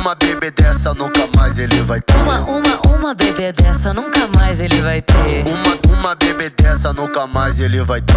Uma bebê dessa nunca mais ele vai ter. Uma, uma, uma bebê dessa nunca mais ele vai ter. Uma, uma bebê dessa nunca mais ele vai ter.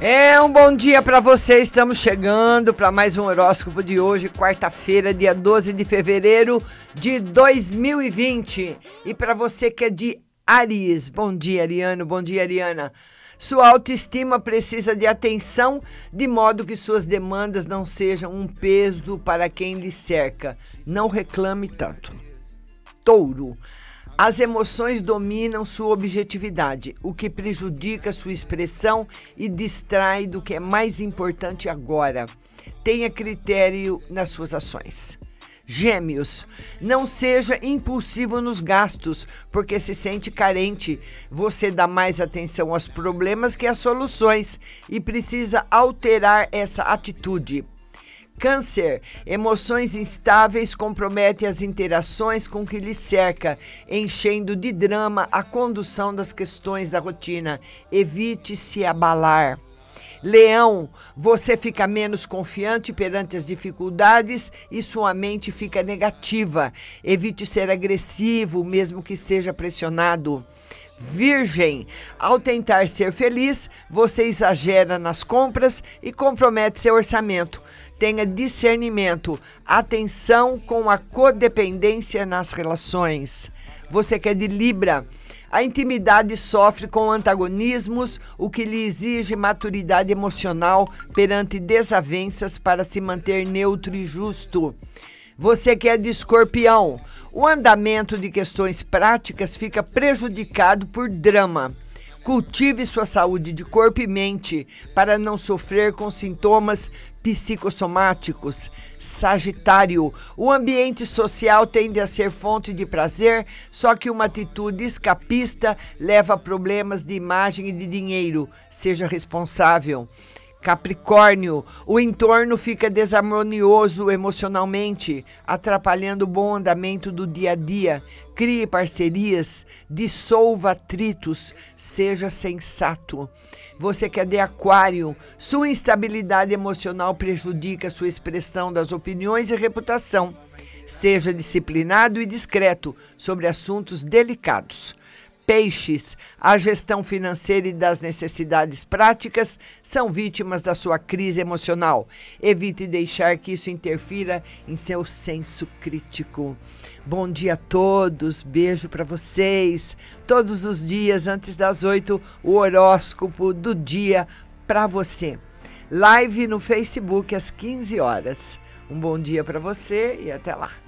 É um bom dia para você. Estamos chegando para mais um horóscopo de hoje, quarta-feira, dia 12 de fevereiro de 2020. E para você que é de Aries, bom dia, Ariano, bom dia, Ariana. Sua autoestima precisa de atenção, de modo que suas demandas não sejam um peso para quem lhe cerca. Não reclame tanto. Touro. As emoções dominam sua objetividade, o que prejudica sua expressão e distrai do que é mais importante agora. Tenha critério nas suas ações. Gêmeos, não seja impulsivo nos gastos, porque se sente carente. Você dá mais atenção aos problemas que às soluções e precisa alterar essa atitude. Câncer, emoções instáveis comprometem as interações com que lhe cerca, enchendo de drama a condução das questões da rotina. Evite se abalar. Leão, você fica menos confiante perante as dificuldades e sua mente fica negativa. Evite ser agressivo, mesmo que seja pressionado. Virgem, ao tentar ser feliz, você exagera nas compras e compromete seu orçamento. Tenha discernimento, atenção com a codependência nas relações. Você que é de Libra, a intimidade sofre com antagonismos, o que lhe exige maturidade emocional perante desavenças para se manter neutro e justo. Você que é de escorpião, o andamento de questões práticas fica prejudicado por drama. Cultive sua saúde de corpo e mente para não sofrer com sintomas psicossomáticos. Sagitário, o ambiente social tende a ser fonte de prazer, só que uma atitude escapista leva a problemas de imagem e de dinheiro. Seja responsável. Capricórnio, o entorno fica desarmonioso emocionalmente, atrapalhando o bom andamento do dia a dia. Crie parcerias, dissolva atritos, seja sensato. Você que é de aquário, sua instabilidade emocional prejudica sua expressão das opiniões e reputação. Seja disciplinado e discreto sobre assuntos delicados. Peixes, a gestão financeira e das necessidades práticas são vítimas da sua crise emocional. Evite deixar que isso interfira em seu senso crítico. Bom dia a todos, beijo para vocês. Todos os dias, antes das oito, o horóscopo do dia para você. Live no Facebook às 15 horas. Um bom dia para você e até lá.